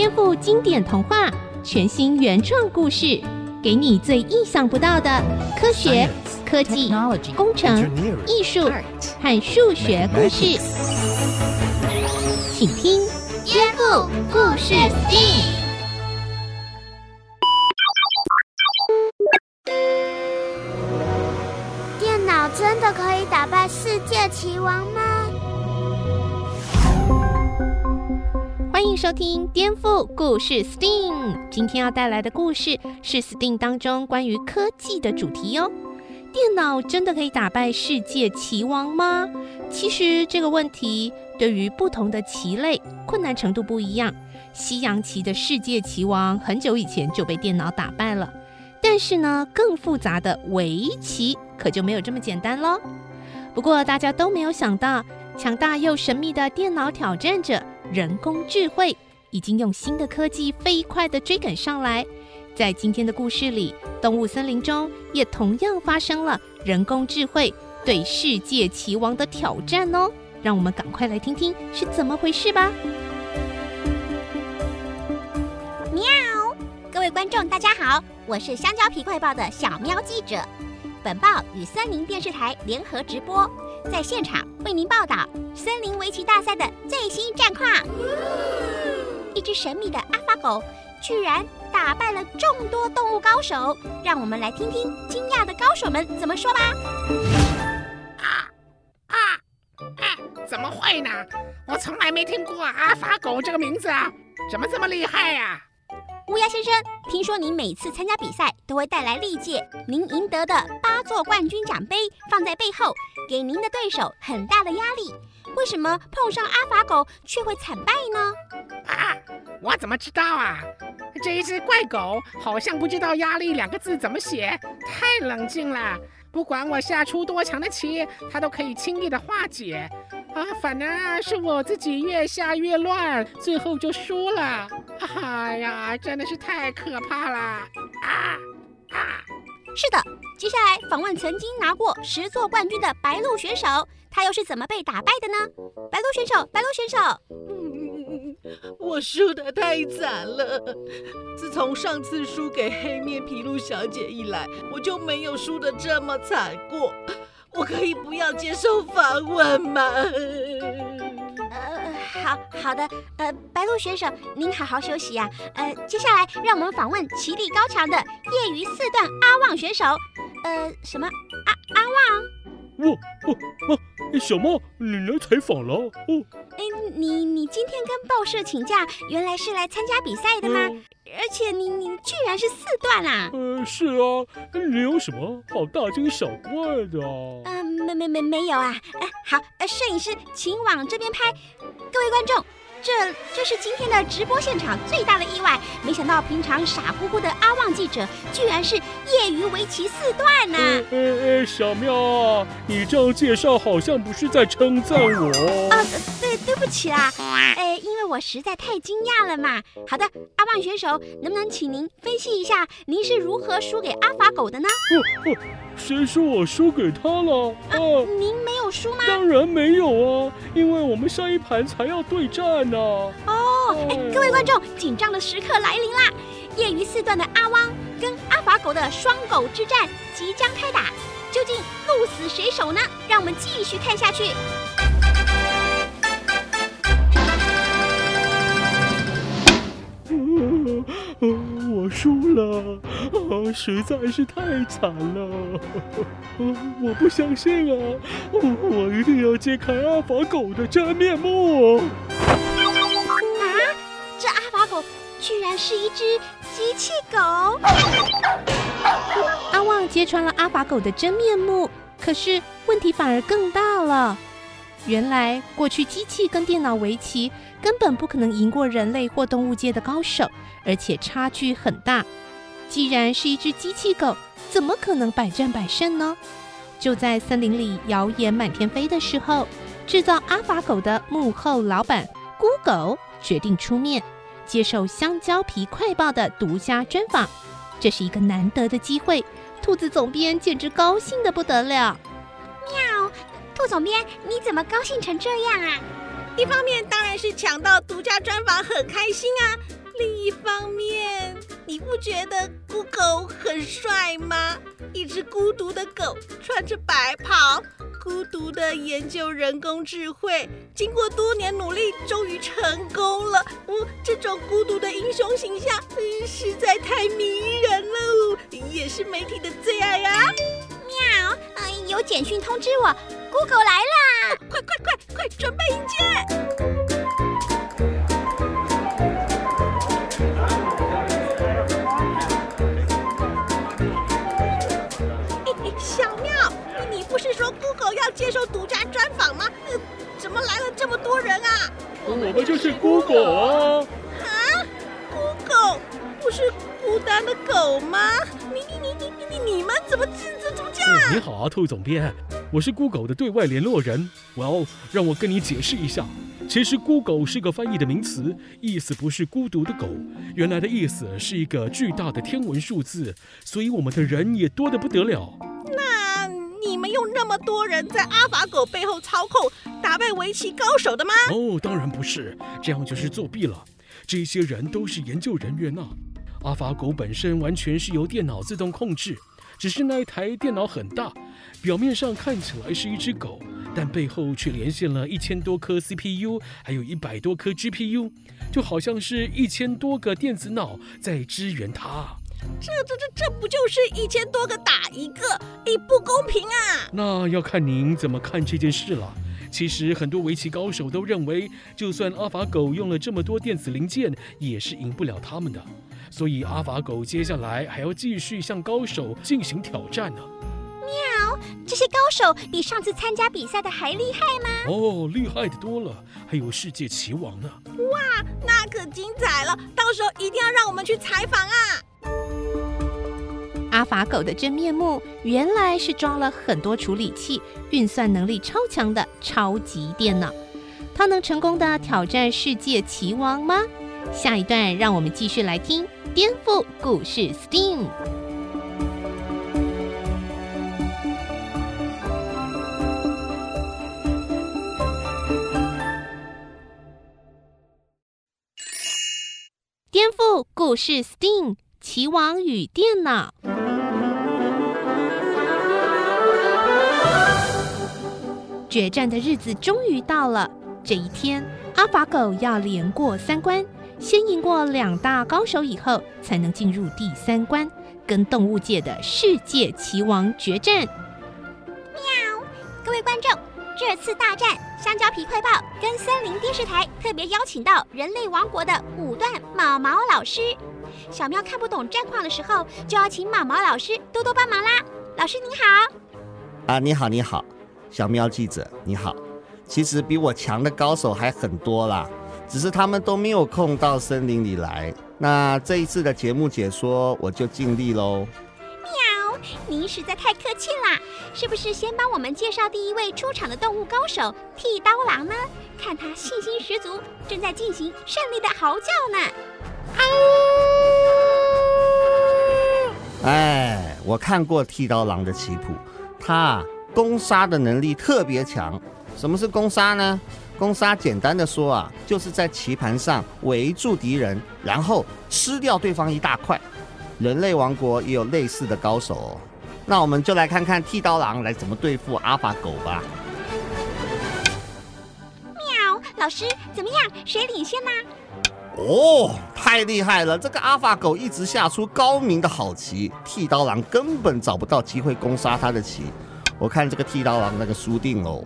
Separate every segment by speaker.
Speaker 1: 颠覆经典童话，全新原创故事，给你最意想不到的科学、科技、工程、艺术和数学故事，请听《颠覆故事 STEAM》。
Speaker 2: 电脑真的可以打败世界棋王吗？
Speaker 1: 欢迎收听《颠覆故事 STEAM》。今天要带来的故事是 STEAM 当中关于科技的主题哟。电脑真的可以打败世界棋王吗？其实这个问题对于不同的棋类困难程度不一样。西洋棋的世界棋王很久以前就被电脑打败了，但是呢，更复杂的围棋可就没有这么简单喽。不过大家都没有想到，强大又神秘的电脑挑战者。人工智慧已经用新的科技飞快地追赶上来，在今天的故事里，动物森林中也同样发生了人工智慧对世界棋王的挑战哦。让我们赶快来听听是怎么回事吧。
Speaker 3: 喵！各位观众，大家好，我是香蕉皮快报的小喵记者。本报与森林电视台联合直播。在现场为您报道森林围棋大赛的最新战况。一只神秘的阿法狗居然打败了众多动物高手，让我们来听听惊讶的高手们怎么说吧。
Speaker 4: 啊啊啊！怎么会呢？我从来没听过阿法狗这个名字啊，怎么这么厉害呀？
Speaker 3: 乌鸦先生，听说您每次参加比赛都会带来历届您赢得的八座冠军奖杯放在背后，给您的对手很大的压力。为什么碰上阿法狗却会惨败呢？
Speaker 4: 啊，我怎么知道啊？这一只怪狗好像不知道“压力”两个字怎么写，太冷静了。不管我下出多强的棋，它都可以轻易的化解。啊，反而是我自己越下越乱，最后就输了。哎呀，真的是太可怕了！啊啊！
Speaker 3: 是的，接下来访问曾经拿过十座冠军的白鹿选手，他又是怎么被打败的呢？白鹿选手，白鹿选手，
Speaker 5: 嗯，我输得太惨了。自从上次输给黑面皮鹿小姐以来，我就没有输得这么惨过。我可以不要接受访问吗？
Speaker 3: 呃，好好的，呃，白鹿选手，您好好休息呀、呃，接下来让我们访问棋力高强的业余四段阿旺选手。呃，什么？阿阿旺？
Speaker 6: 哇哇哇！小猫，你来采访了？哦，
Speaker 3: 哎，你你今天跟报社请假，原来是来参加比赛的吗？呃而且你你居然是四段啊！
Speaker 6: 呃，是啊，你有什么好大惊小怪的啊？
Speaker 3: 嗯、呃，没没没没有啊！哎，好，呃，摄影师，请往这边拍。各位观众。这这是今天的直播现场最大的意外，没想到平常傻乎乎的阿旺记者，居然是业余围棋四段呢！
Speaker 6: 呃呃，小喵，你这样介绍好像不是在称赞我。
Speaker 3: 啊，对，对不起啊，哎，因为我实在太惊讶了嘛。好的，阿旺选手，能不能请您分析一下，您是如何输给阿法狗的呢？
Speaker 6: 哦哦谁说我输给他了？
Speaker 3: 啊，您没有输吗？
Speaker 6: 当然没有啊，因为我们下一盘才要对战呢。
Speaker 3: 哦，哎，各位观众，紧张的时刻来临啦！业余四段的阿汪跟阿法狗的双狗之战即将开打，究竟鹿死谁手呢？让我们继续看下去。
Speaker 6: 输了，啊实在是太惨了。我不相信啊，我一定要揭开阿法狗的真面目。
Speaker 3: 啊，这阿法狗居然是一只机器狗！
Speaker 1: 阿旺揭穿了阿法狗的真面目，可是问题反而更大了。原来，过去机器跟电脑围棋根本不可能赢过人类或动物界的高手，而且差距很大。既然是一只机器狗，怎么可能百战百胜呢？就在森林里谣言满天飞的时候，制造阿法狗的幕后老板咕狗决定出面，接受香蕉皮快报的独家专访。这是一个难得的机会，兔子总编简直高兴得不得了。
Speaker 3: 副。总编，你怎么高兴成这样啊？
Speaker 7: 一方面当然是抢到独家专访很开心啊，
Speaker 5: 另一方面，你不觉得孤狗很帅吗？一只孤独的狗，穿着白袍，孤独的研究人工智慧，经过多年努力，终于成功了。嗯，这种孤独的英雄形象，嗯，实在太迷人了，也是媒体的最爱啊！
Speaker 3: 喵，嗯，有简讯通知我，孤狗来啦！
Speaker 5: 快快快快，准备迎接！要接受独家专访吗？呃，怎么来了这么多人啊？
Speaker 6: 我们就是孤狗啊！
Speaker 5: 啊，孤狗不是孤单的狗吗？你你你你你你你们怎么怎怎怎么这样？
Speaker 6: 你好啊，兔总编，我是孤狗的对外联络人。哇哦，让我跟你解释一下，其实孤狗是个翻译的名词，意思不是孤独的狗，原来的意思是一个巨大的天文数字，所以我们的人也多得不得了。
Speaker 5: 那你们用那么多人在阿法狗背后操控，打败围棋高手的吗？
Speaker 6: 哦，当然不是，这样就是作弊了。这些人都是研究人员呐。阿法狗本身完全是由电脑自动控制，只是那一台电脑很大，表面上看起来是一只狗，但背后却连线了一千多颗 CPU，还有一百多颗 GPU，就好像是一千多个电子脑在支援它。
Speaker 5: 这这这这不就是一千多个打一个，哎，不公平啊！
Speaker 6: 那要看您怎么看这件事了。其实很多围棋高手都认为，就算阿法狗用了这么多电子零件，也是赢不了他们的。所以阿法狗接下来还要继续向高手进行挑战呢。
Speaker 3: 喵，这些高手比上次参加比赛的还厉害吗？
Speaker 6: 哦，厉害的多了，还有世界棋王呢。
Speaker 5: 哇，那可精彩了！到时候一定要让我们去采访啊！
Speaker 1: 阿法狗的真面目原来是装了很多处理器、运算能力超强的超级电脑。它能成功的挑战世界棋王吗？下一段让我们继续来听颠覆故事 STEAM。颠覆故事 STEAM，棋王与电脑。决战的日子终于到了。这一天，阿法狗要连过三关，先赢过两大高手以后，才能进入第三关，跟动物界的世界棋王决战。
Speaker 3: 喵！各位观众，这次大战，香蕉皮快报跟森林电视台特别邀请到人类王国的五段毛毛老师。小喵看不懂战况的时候，就要请毛毛老师多多帮忙啦。老师您好。
Speaker 7: 啊，你好，你好。小喵记者你好，其实比我强的高手还很多啦，只是他们都没有空到森林里来。那这一次的节目解说，我就尽力喽。
Speaker 3: 喵，您实在太客气啦！是不是先帮我们介绍第一位出场的动物高手剃刀狼呢？看他信心十足，正在进行胜利的嚎叫呢。
Speaker 7: 哎，我看过剃刀狼的棋谱，他。攻杀的能力特别强。什么是攻杀呢？攻杀简单的说啊，就是在棋盘上围住敌人，然后吃掉对方一大块。人类王国也有类似的高手哦。那我们就来看看剃刀狼来怎么对付阿法狗吧。
Speaker 3: 喵，老师怎么样？谁领先呢？
Speaker 7: 哦，太厉害了！这个阿法狗一直下出高明的好棋，剃刀狼根本找不到机会攻杀他的棋。我看这个剃刀狼那个输定喽！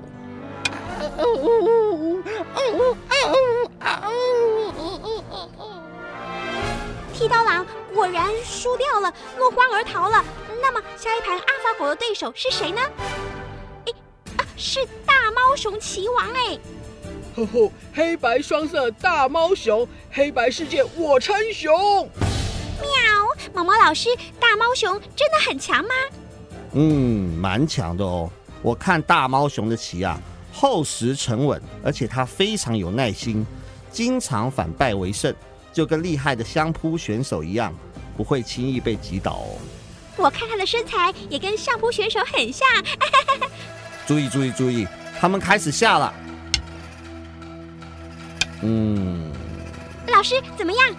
Speaker 3: 剃刀狼果然输掉了，落荒而逃了。那么下一盘阿法狗的对手是谁呢？哎，啊，是大猫熊棋王哎！
Speaker 5: 吼吼，黑白双色大猫熊，黑白世界我称雄！
Speaker 3: 喵，毛毛老师，大猫熊真的很强吗？
Speaker 7: 嗯，蛮强的哦。我看大猫熊的棋啊，厚实沉稳，而且他非常有耐心，经常反败为胜，就跟厉害的相扑选手一样，不会轻易被击倒哦。
Speaker 3: 我看他的身材也跟相扑选手很像。
Speaker 7: 注意注意注意，他们开始下了。嗯，
Speaker 3: 老师怎么样？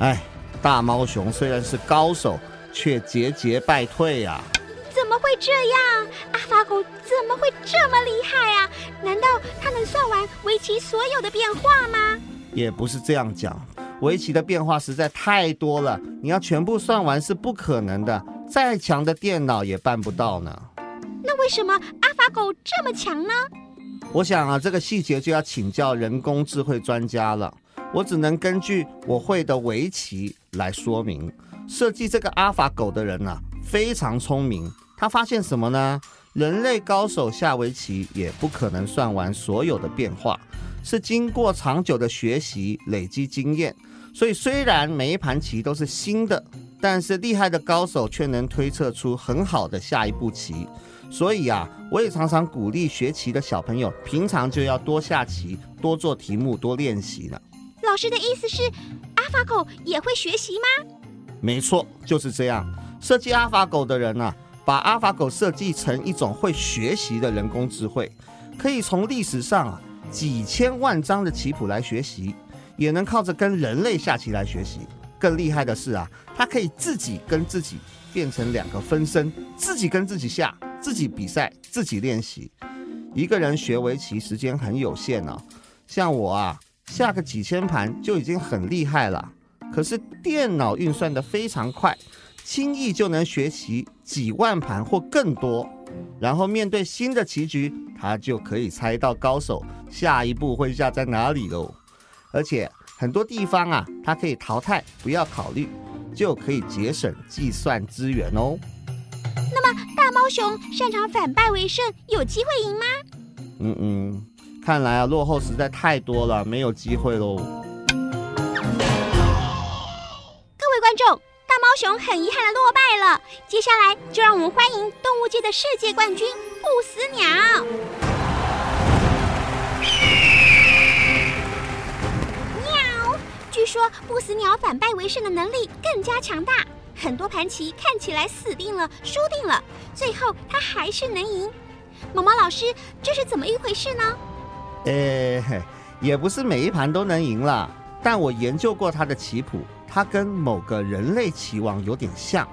Speaker 7: 哎，大猫熊虽然是高手，却节节败退呀、啊。
Speaker 3: 怎么会这样？阿法狗怎么会这么厉害啊？难道他能算完围棋所有的变化吗？
Speaker 7: 也不是这样讲，围棋的变化实在太多了，你要全部算完是不可能的，再强的电脑也办不到呢。
Speaker 3: 那为什么阿法狗这么强呢？
Speaker 7: 我想啊，这个细节就要请教人工智慧专家了。我只能根据我会的围棋来说明。设计这个阿法狗的人啊，非常聪明。他发现什么呢？人类高手下围棋也不可能算完所有的变化，是经过长久的学习累积经验。所以虽然每一盘棋都是新的，但是厉害的高手却能推测出很好的下一步棋。所以啊，我也常常鼓励学棋的小朋友，平常就要多下棋，多做题目，多练习呢。
Speaker 3: 老师的意思是，阿法狗也会学习吗？
Speaker 7: 没错，就是这样。设计阿法狗的人啊，把阿法狗设计成一种会学习的人工智慧，可以从历史上啊几千万张的棋谱来学习，也能靠着跟人类下棋来学习。更厉害的是啊，它可以自己跟自己变成两个分身，自己跟自己下。自己比赛，自己练习。一个人学围棋时间很有限呢、像我啊，下个几千盘就已经很厉害了。可是电脑运算的非常快，轻易就能学习几万盘或更多。然后面对新的棋局，他就可以猜到高手下一步会下在哪里喽。而且很多地方啊，他可以淘汰，不要考虑，就可以节省计算资源哦。
Speaker 3: 那么大猫熊擅长反败为胜，有机会赢吗？
Speaker 7: 嗯嗯，看来啊，落后实在太多了，没有机会喽。各
Speaker 3: 位观众，熊很遗憾的落败了。接下来就让我们欢迎动物界的世界冠军不死鸟。喵！据说不死鸟反败为胜的能力更加强大。很多盘棋看起来死定了，输定了，最后他还是能赢。毛毛老师，这是怎么一回事呢？
Speaker 7: 诶，也不是每一盘都能赢了，但我研究过他的棋谱，他跟某个人类棋王有点像。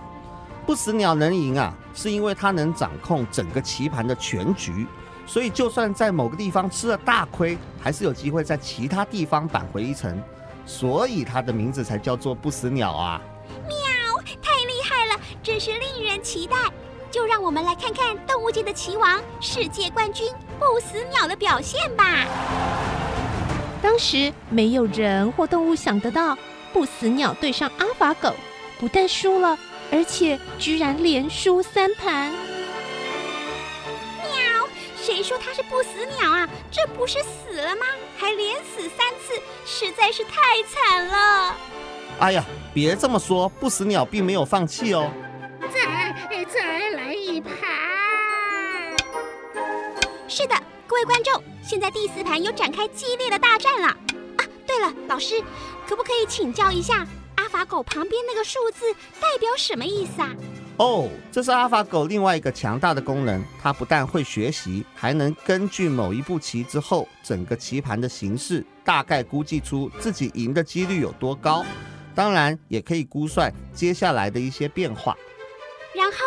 Speaker 7: 不死鸟能赢啊，是因为他能掌控整个棋盘的全局，所以就算在某个地方吃了大亏，还是有机会在其他地方扳回一城，所以他的名字才叫做不死鸟啊。
Speaker 3: 喵，太厉害了真是令人期待，就让我们来看看动物界的棋王、世界冠军不死鸟的表现吧。
Speaker 1: 当时没有人或动物想得到，不死鸟对上阿法狗，不但输了，而且居然连输三盘。
Speaker 3: 喵！谁说它是不死鸟啊？这不是死了吗？还连死三次，实在是太惨了。
Speaker 7: 哎呀，别这么说，不死鸟并没有放弃哦。
Speaker 4: 再再来一盘。
Speaker 3: 是的，各位观众，现在第四盘又展开激烈的大战了。啊，对了，老师，可不可以请教一下，阿法狗旁边那个数字代表什么意思啊？
Speaker 7: 哦，这是阿法狗另外一个强大的功能，它不但会学习，还能根据某一步棋之后整个棋盘的形势，大概估计出自己赢的几率有多高。当然，也可以估算接下来的一些变化。
Speaker 3: 然后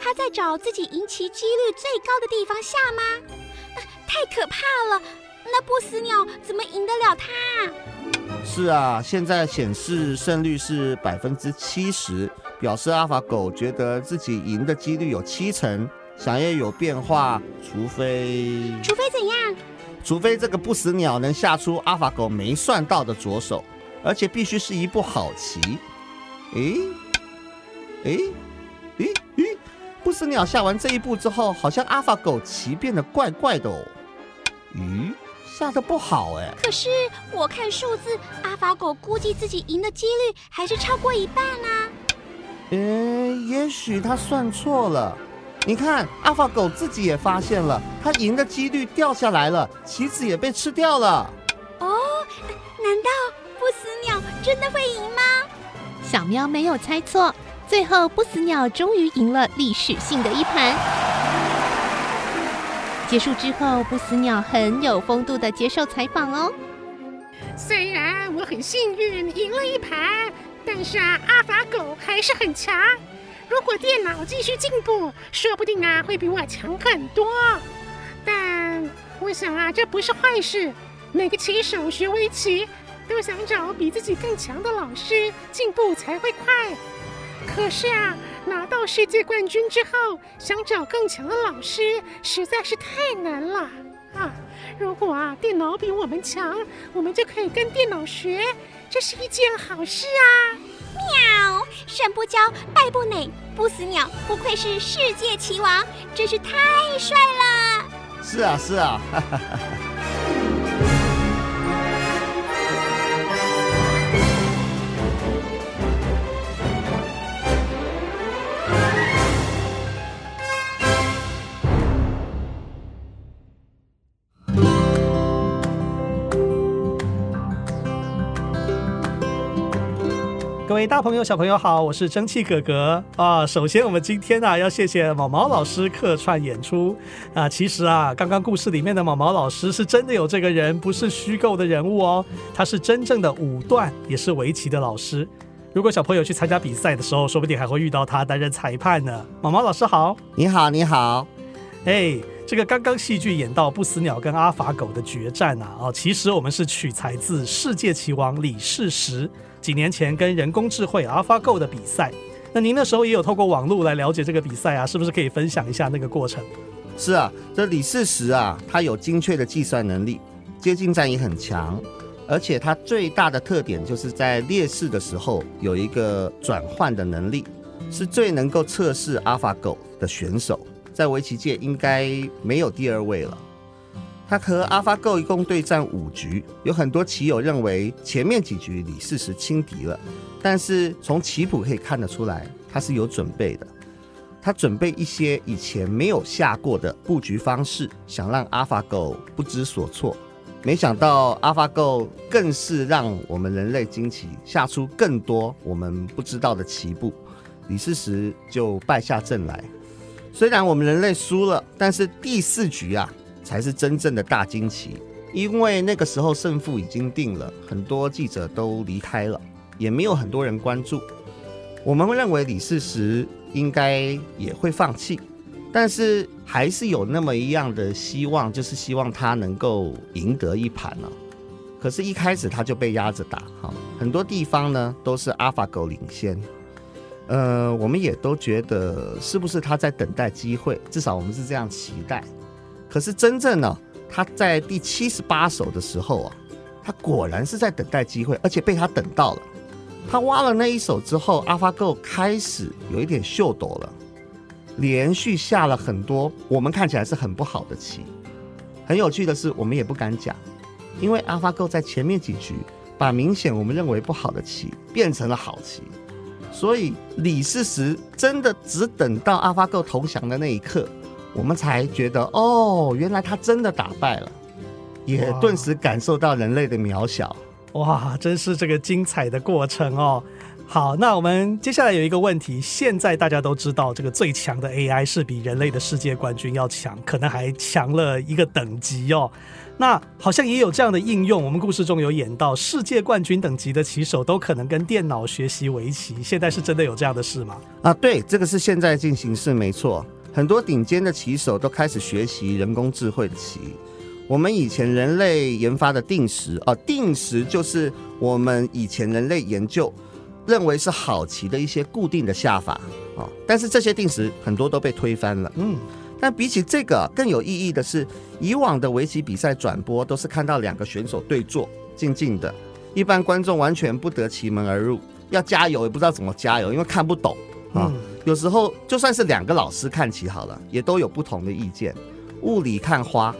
Speaker 3: 他在找自己赢棋几率最高的地方下吗？啊，太可怕了！那不死鸟怎么赢得了他？
Speaker 7: 是啊，现在显示胜率是百分之七十，表示阿法狗觉得自己赢的几率有七成。想要有变化，除非……
Speaker 3: 除非怎样？
Speaker 7: 除非这个不死鸟能下出阿法狗没算到的左手，而且必须是一步好棋。诶，诶。诶诶，不死鸟下完这一步之后，好像阿法狗棋变得怪怪的哦。咦，下的不好哎。
Speaker 3: 可是我看数字，阿法狗估计自己赢的几率还是超过一半啊。
Speaker 7: 诶，也许他算错了。你看，阿法狗自己也发现了，他赢的几率掉下来了，棋子也被吃掉了。
Speaker 3: 哦，难道不死鸟真的会赢吗？
Speaker 1: 小喵没有猜错。最后，不死鸟终于赢了历史性的一盘。结束之后，不死鸟很有风度的接受采访哦。
Speaker 4: 虽然我很幸运赢了一盘，但是啊，阿法狗还是很强。如果电脑继续进步，说不定啊会比我强很多。但我想啊，这不是坏事。每个棋手学围棋，都想找比自己更强的老师，进步才会快。可是啊，拿到世界冠军之后，想找更强的老师，实在是太难了啊！如果啊，电脑比我们强，我们就可以跟电脑学，这是一件好事啊！
Speaker 3: 喵，胜不骄，败不馁，不死鸟不愧是世界棋王，真是太帅了！
Speaker 7: 是啊，是啊。哈哈哈哈
Speaker 8: 位大朋友、小朋友好，我是蒸汽哥哥啊。首先，我们今天呢、啊、要谢谢毛毛老师客串演出啊。其实啊，刚刚故事里面的毛毛老师是真的有这个人，不是虚构的人物哦。他是真正的五段，也是围棋的老师。如果小朋友去参加比赛的时候，说不定还会遇到他担任裁判呢。毛毛老师好，
Speaker 7: 你好，你好。
Speaker 8: 哎，这个刚刚戏剧演到不死鸟跟阿法狗的决战啊，哦，其实我们是取材自世界棋王李世石。几年前跟人工智慧 AlphaGo 的比赛，那您那时候也有透过网络来了解这个比赛啊，是不是可以分享一下那个过程？
Speaker 7: 是啊，这李世石啊，他有精确的计算能力，接近战也很强，而且他最大的特点就是在劣势的时候有一个转换的能力，是最能够测试 AlphaGo 的选手，在围棋界应该没有第二位了。他和 AlphaGo 一共对战五局，有很多棋友认为前面几局李世石轻敌了，但是从棋谱可以看得出来，他是有准备的。他准备一些以前没有下过的布局方式，想让 AlphaGo 不知所措。没想到 AlphaGo 更是让我们人类惊奇，下出更多我们不知道的棋步，李世石就败下阵来。虽然我们人类输了，但是第四局啊。才是真正的大惊奇，因为那个时候胜负已经定了，很多记者都离开了，也没有很多人关注。我们会认为李世石应该也会放弃，但是还是有那么一样的希望，就是希望他能够赢得一盘呢。可是，一开始他就被压着打，哈，很多地方呢都是阿法狗领先。呃，我们也都觉得是不是他在等待机会？至少我们是这样期待。可是真正呢，他在第七十八手的时候啊，他果然是在等待机会，而且被他等到了。他挖了那一手之后，AlphaGo 开始有一点秀逗了，连续下了很多我们看起来是很不好的棋。很有趣的是，我们也不敢讲，因为 AlphaGo 在前面几局把明显我们认为不好的棋变成了好棋，所以李世石真的只等到 AlphaGo 投降的那一刻。我们才觉得哦，原来他真的打败了，也顿时感受到人类的渺小。
Speaker 8: 哇，真是这个精彩的过程哦！好，那我们接下来有一个问题，现在大家都知道这个最强的 AI 是比人类的世界冠军要强，可能还强了一个等级哦。那好像也有这样的应用，我们故事中有演到世界冠军等级的棋手都可能跟电脑学习围棋，现在是真的有这样的事吗？
Speaker 7: 啊，对，这个是现在进行式，没错。很多顶尖的棋手都开始学习人工智慧的棋。我们以前人类研发的定时啊，定时就是我们以前人类研究认为是好棋的一些固定的下法啊。但是这些定时很多都被推翻了。嗯，但比起这个更有意义的是，以往的围棋比赛转播都是看到两个选手对坐，静静的，一般观众完全不得其门而入，要加油也不知道怎么加油，因为看不懂。啊。嗯。有时候就算是两个老师看棋好了，也都有不同的意见，雾里看花，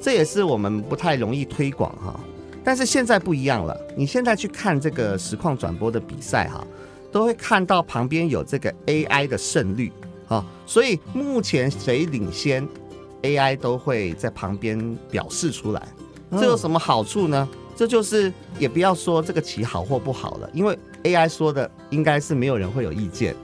Speaker 7: 这也是我们不太容易推广哈。但是现在不一样了，你现在去看这个实况转播的比赛哈，都会看到旁边有这个 AI 的胜率啊，所以目前谁领先，AI 都会在旁边表示出来。这有什么好处呢？这就是也不要说这个棋好或不好了，因为 AI 说的应该是没有人会有意见。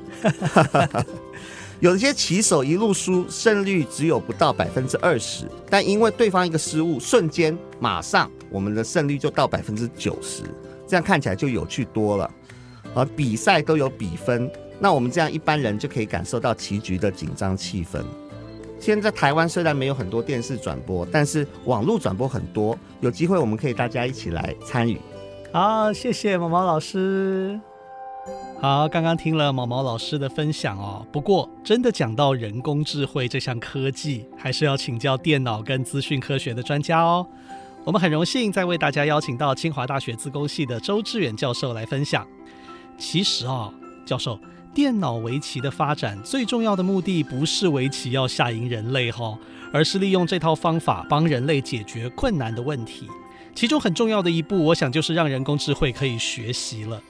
Speaker 7: 有一些棋手一路输，胜率只有不到百分之二十，但因为对方一个失误，瞬间马上我们的胜率就到百分之九十，这样看起来就有趣多了。而比赛都有比分，那我们这样一般人就可以感受到棋局的紧张气氛。现在台湾虽然没有很多电视转播，但是网络转播很多，有机会我们可以大家一起来参与。
Speaker 9: 好，谢谢毛毛老师。好，刚刚听了毛毛老师的分享哦。不过，真的讲到人工智慧这项科技，还是要请教电脑跟资讯科学的专家哦。我们很荣幸再为大家邀请到清华大学资工系的周志远教授来分享。其实哦，教授，电脑围棋的发展最重要的目的不是围棋要下赢人类哈，而是利用这套方法帮人类解决困难的问题。其中很重要的一步，我想就是让人工智慧可以学习了。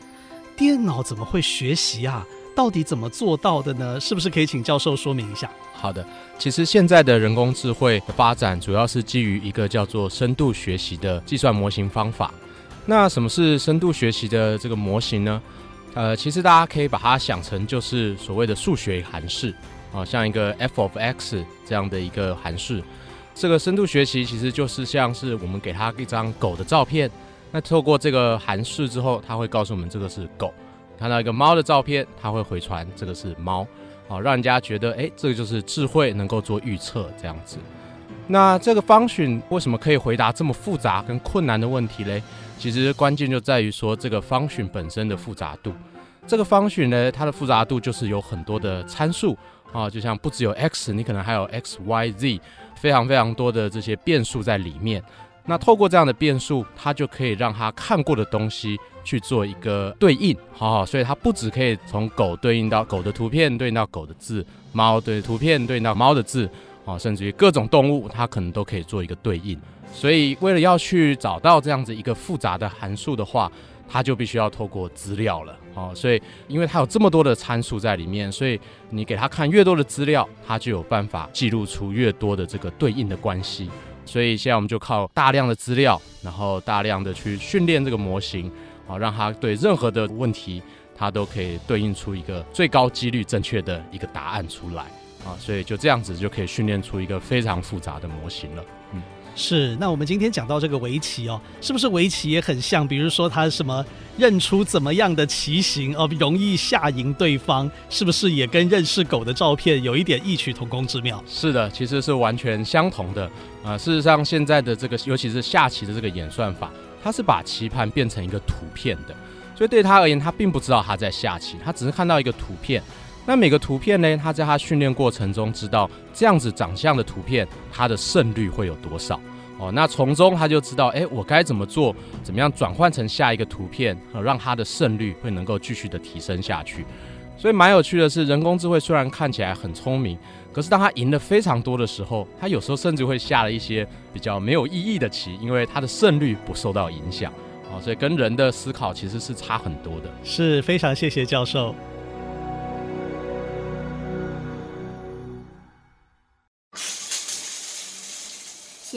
Speaker 9: 电脑怎么会学习啊？到底怎么做到的呢？是不是可以请教授说明一下？
Speaker 10: 好的，其实现在的人工智慧的发展主要是基于一个叫做深度学习的计算模型方法。那什么是深度学习的这个模型呢？呃，其实大家可以把它想成就是所谓的数学函式啊，像一个 f of x 这样的一个函式。这个深度学习其实就是像是我们给它一张狗的照片。那透过这个函数之后，它会告诉我们这个是狗；看到一个猫的照片，它会回传这个是猫，好，让人家觉得，哎，这个就是智慧能够做预测这样子。那这个 function 为什么可以回答这么复杂跟困难的问题嘞？其实关键就在于说这个 function 本身的复杂度。这个 function 呢，它的复杂度就是有很多的参数啊，就像不只有 x，你可能还有 x、y、z，非常非常多的这些变数在里面。那透过这样的变数，它就可以让它看过的东西去做一个对应，好好，所以它不只可以从狗对应到狗的图片，对应到狗的字，猫对图片对应到猫的字，啊，甚至于各种动物，它可能都可以做一个对应。所以为了要去找到这样子一个复杂的函数的话，它就必须要透过资料了，哦，所以因为它有这么多的参数在里面，所以你给它看越多的资料，它就有办法记录出越多的这个对应的关系。所以现在我们就靠大量的资料，然后大量的去训练这个模型，啊，让它对任何的问题，它都可以对应出一个最高几率正确的一个答案出来，啊，所以就这样子就可以训练出一个非常复杂的模型了。嗯，
Speaker 9: 是。那我们今天讲到这个围棋哦，是不是围棋也很像？比如说它什么认出怎么样的棋型哦，容易下赢对方，是不是也跟认识狗的照片有一点异曲同工之妙？
Speaker 10: 是的，其实是完全相同的。啊，事实上，现在的这个，尤其是下棋的这个演算法，它是把棋盘变成一个图片的，所以对他而言，他并不知道他在下棋，他只是看到一个图片。那每个图片呢，他在他训练过程中知道这样子长相的图片，它的胜率会有多少哦。那从中他就知道，哎，我该怎么做，怎么样转换成下一个图片，让他的胜率会能够继续的提升下去。所以蛮有趣的是，人工智慧虽然看起来很聪明，可是当他赢了非常多的时候，他有时候甚至会下了一些比较没有意义的棋，因为他的胜率不受到影响哦。所以跟人的思考其实是差很多的。
Speaker 9: 是非常谢谢教授。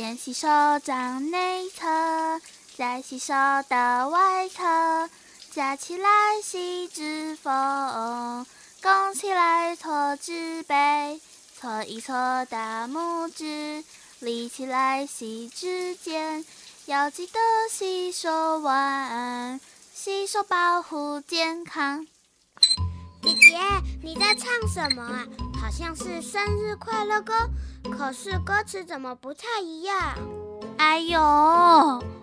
Speaker 2: 先洗手掌内侧，再洗手的外侧。夹起来洗指缝，拱起来搓指背，搓一搓大拇指，立起来洗指尖，要记得洗手完，洗手保护健康。
Speaker 11: 姐姐，你在唱什么啊？好像是生日快乐歌，可是歌词怎么不太一样？
Speaker 2: 哎呦，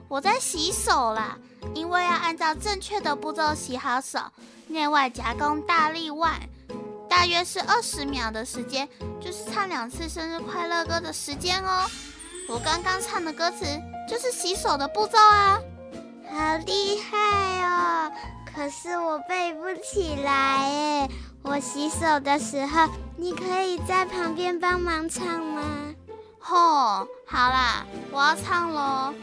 Speaker 2: 我在洗手啦。因为要按照正确的步骤洗好手，内外夹攻大力腕，大约是二十秒的时间，就是唱两次生日快乐歌的时间哦。我刚刚唱的歌词就是洗手的步骤啊，
Speaker 11: 好厉害哦！可是我背不起来哎。我洗手的时候，你可以在旁边帮忙唱吗？
Speaker 2: 吼，好啦，我要唱喽。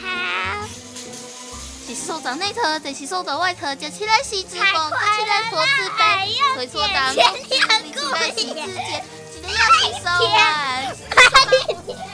Speaker 11: 好。
Speaker 2: 洗手掌内侧，再洗手掌外侧，夹起来洗指缝，夹起来搓指背，搓搓大拇指，立起来洗指尖，记得要洗手完。